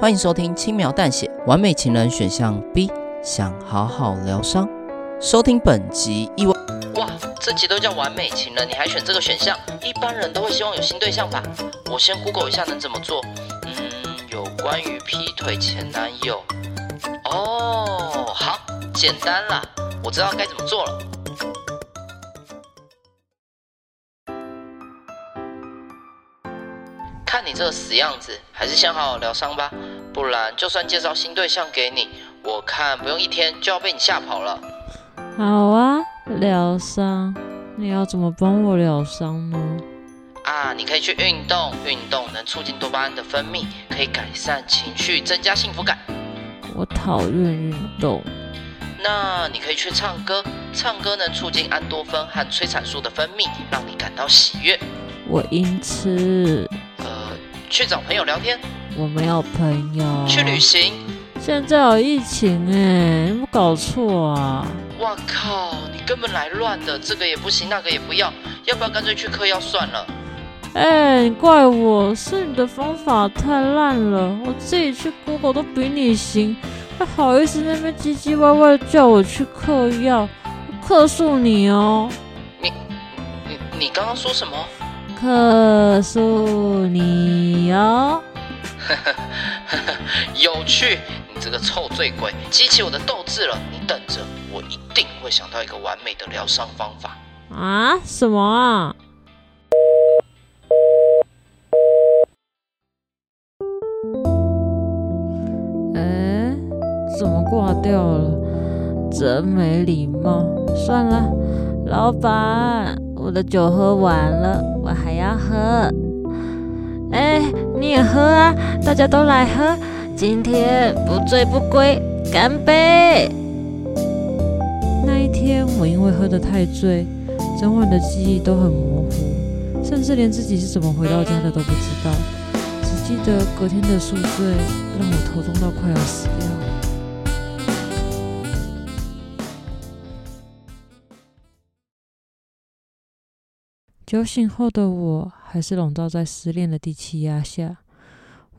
欢迎收听轻描淡写完美情人选项 B，想好好疗伤。收听本集意外哇，这集都叫完美情人，你还选这个选项？一般人都会希望有新对象吧？我先 Google 一下能怎么做。嗯，有关于劈腿前男友。哦，好，简单啦，我知道该怎么做了。这个死样子，还是先好好疗伤吧，不然就算介绍新对象给你，我看不用一天就要被你吓跑了。好啊，疗伤，你要怎么帮我疗伤呢？啊，你可以去运动，运动能促进多巴胺的分泌，可以改善情绪，增加幸福感。我讨厌运动。那你可以去唱歌，唱歌能促进安多酚和催产素的分泌，让你感到喜悦。我因此。去找朋友聊天，我没有朋友。去旅行，现在有疫情哎，有没有搞错啊？哇靠，你根本来乱的，这个也不行，那个也不要，要不要干脆去嗑药算了？哎，你怪我，是你的方法太烂了，我自己去 Google 都比你行，还好意思那边唧唧歪歪叫我去嗑药，我克诉你哦。你你你刚刚说什么？客诉你哦，有趣！你这个臭醉鬼，激起我的斗志了。你等着，我一定会想到一个完美的疗伤方法。啊？什么啊？哎，怎么挂掉了？真没礼貌。算了，老板，我的酒喝完了。我还要喝，哎，你也喝啊！大家都来喝，今天不醉不归，干杯！那一天，我因为喝得太醉，整晚的记忆都很模糊，甚至连自己是怎么回到家的都不知道，只记得隔天的宿醉让我头痛到快要死掉。酒醒后的我，还是笼罩在失恋的低气压下。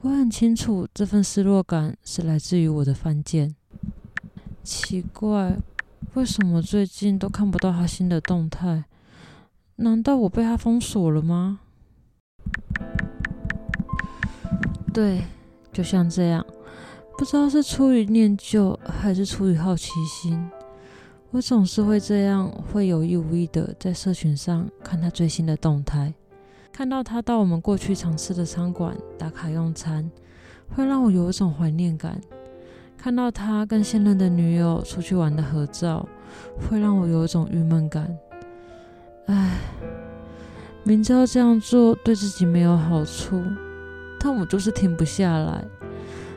我很清楚，这份失落感是来自于我的犯贱。奇怪，为什么最近都看不到他新的动态？难道我被他封锁了吗？对，就像这样，不知道是出于念旧，还是出于好奇心。我总是会这样，会有意无意的在社群上看他最新的动态，看到他到我们过去常吃的餐馆打卡用餐，会让我有一种怀念感；看到他跟现任的女友出去玩的合照，会让我有一种郁闷感。唉，明知道这样做对自己没有好处，但我就是停不下来。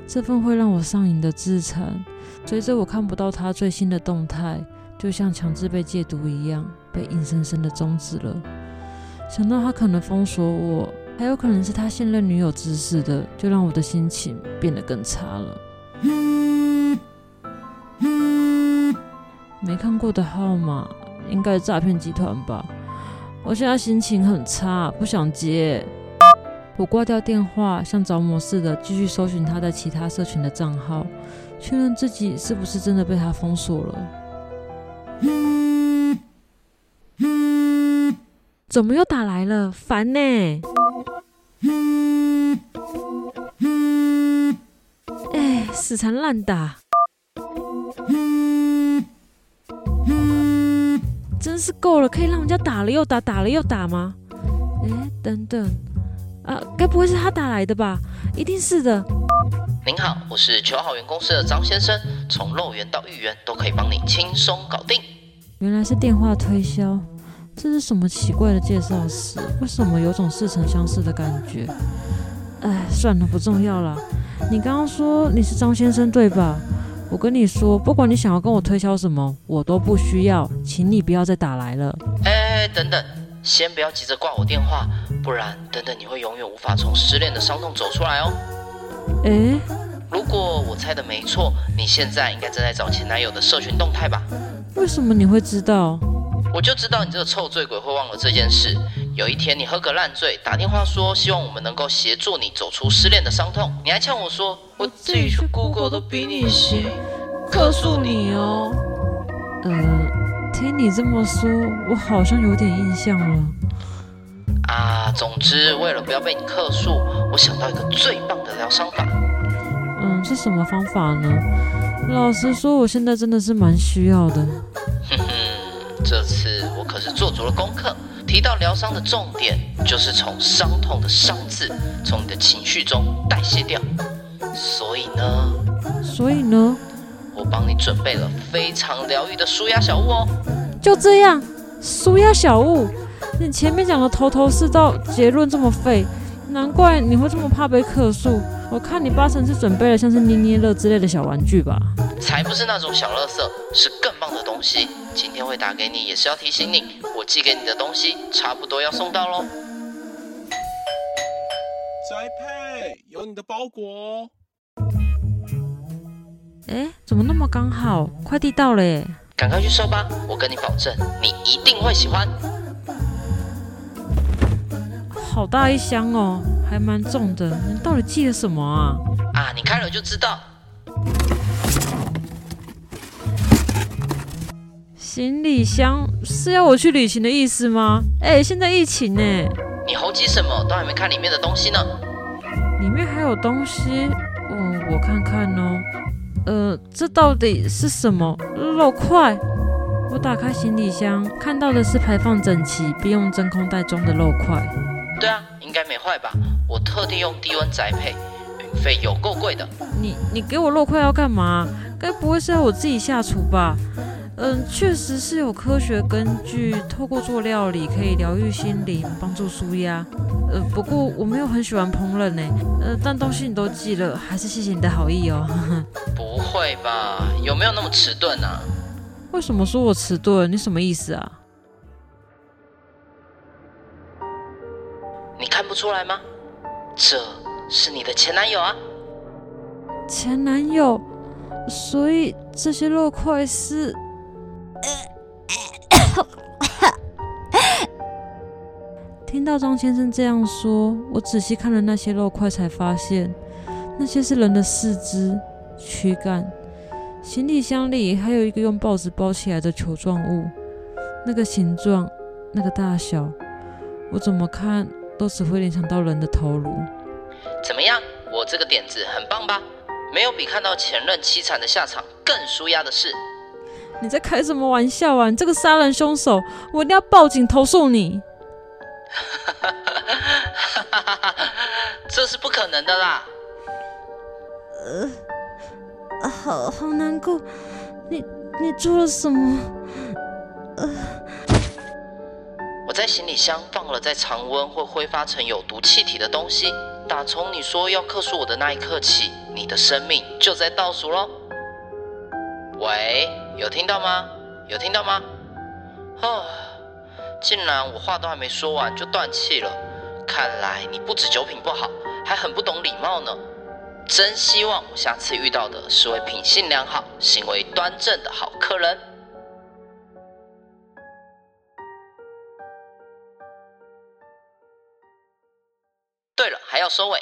这份会让我上瘾的自残，随着我看不到他最新的动态。就像强制被戒毒一样，被硬生生的终止了。想到他可能封锁我，还有可能是他现任女友指使的，就让我的心情变得更差了。没看过的号码，应该是诈骗集团吧？我现在心情很差，不想接。我挂掉电话，像着魔似的继续搜寻他的其他社群的账号，确认自己是不是真的被他封锁了。怎么又打来了？烦呢！哎，死缠烂打，真是够了！可以让人家打了又打，打了又打吗？哎，等等，啊，该不会是他打来的吧？一定是的。您好，我是求好缘公司的张先生，从肉圆到芋圆都可以帮你轻松搞定。原来是电话推销，这是什么奇怪的介绍词？为什么有种似曾相识的感觉？哎，算了，不重要了。你刚刚说你是张先生对吧？我跟你说，不管你想要跟我推销什么，我都不需要，请你不要再打来了。哎，等等，先不要急着挂我电话，不然等等你会永远无法从失恋的伤痛走出来哦。诶，如果我猜的没错，你现在应该正在找前男友的社群动态吧？为什么你会知道？我就知道你这个臭醉鬼会忘了这件事。有一天你喝个烂醉，打电话说希望我们能够协助你走出失恋的伤痛，你还呛我说我自己去 Google 都比你行，克诉你哦。呃，听你这么说，我好像有点印象了。啊，总之为了不要被你克诉，我想到一个最棒的疗伤法。嗯，是什么方法呢？老实说，我现在真的是蛮需要的。这次我可是做足了功课。提到疗伤的重点，就是从伤痛的“伤”字，从你的情绪中代谢掉。所以呢，所以呢，我帮你准备了非常疗愈的舒压小物哦。就这样，舒压小物。你前面讲的头头是道，结论这么废，难怪你会这么怕被克诉。我看你八成是准备了像是捏捏乐之类的小玩具吧？才不是那种小乐色，是更棒的东西。今天会打给你，也是要提醒你，我寄给你的东西差不多要送到喽。宅配，有你的包裹哦。哎，怎么那么刚好？快递到了耶！赶快去收吧，我跟你保证，你一定会喜欢。好大一箱哦，还蛮重的。你到底寄了什么啊？啊，你开了就知道。行李箱是要我去旅行的意思吗？哎，现在疫情呢。你猴急什么？都还没看里面的东西呢。里面还有东西？嗯，我看看哦。呃，这到底是什么？肉块？我打开行李箱，看到的是排放整齐并用真空袋装的肉块。对啊，应该没坏吧？我特地用低温宅配，运费有够贵的。你你给我肉块要干嘛？该不会是要我自己下厨吧？嗯，确实是有科学根据，透过做料理可以疗愈心灵，帮助舒压。呃，不过我没有很喜欢烹饪呢。呃，但东西你都寄了，还是谢谢你的好意哦。不会吧？有没有那么迟钝啊？为什么说我迟钝？你什么意思啊？你看不出来吗？这是你的前男友啊！前男友，所以这些肉块是…… 听到张先生这样说，我仔细看了那些肉块，才发现那些是人的四肢、躯干。行李箱里还有一个用报纸包起来的球状物，那个形状，那个大小，我怎么看？都只会联想到人的头颅。怎么样？我这个点子很棒吧？没有比看到前任凄惨的下场更舒压的事。你在开什么玩笑啊？你这个杀人凶手，我一定要报警投诉你！这是不可能的啦。呃，好好难过。你你做了什么？呃。在行李箱放了在常温会挥发成有毒气体的东西。打从你说要克诉我的那一刻起，你的生命就在倒数喽。喂，有听到吗？有听到吗？啊，竟然我话都还没说完就断气了。看来你不止酒品不好，还很不懂礼貌呢。真希望我下次遇到的是位品性良好、行为端正的好客人。对了，还要收尾。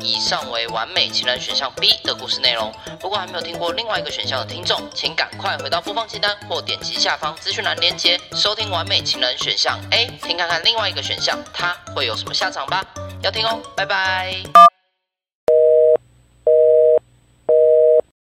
以上为完美情人选项 B 的故事内容。如果还没有听过另外一个选项的听众，请赶快回到播放清单或点击下方资讯栏链接，收听完美情人选项 A，听看看另外一个选项它会有什么下场吧。要听哦，拜拜。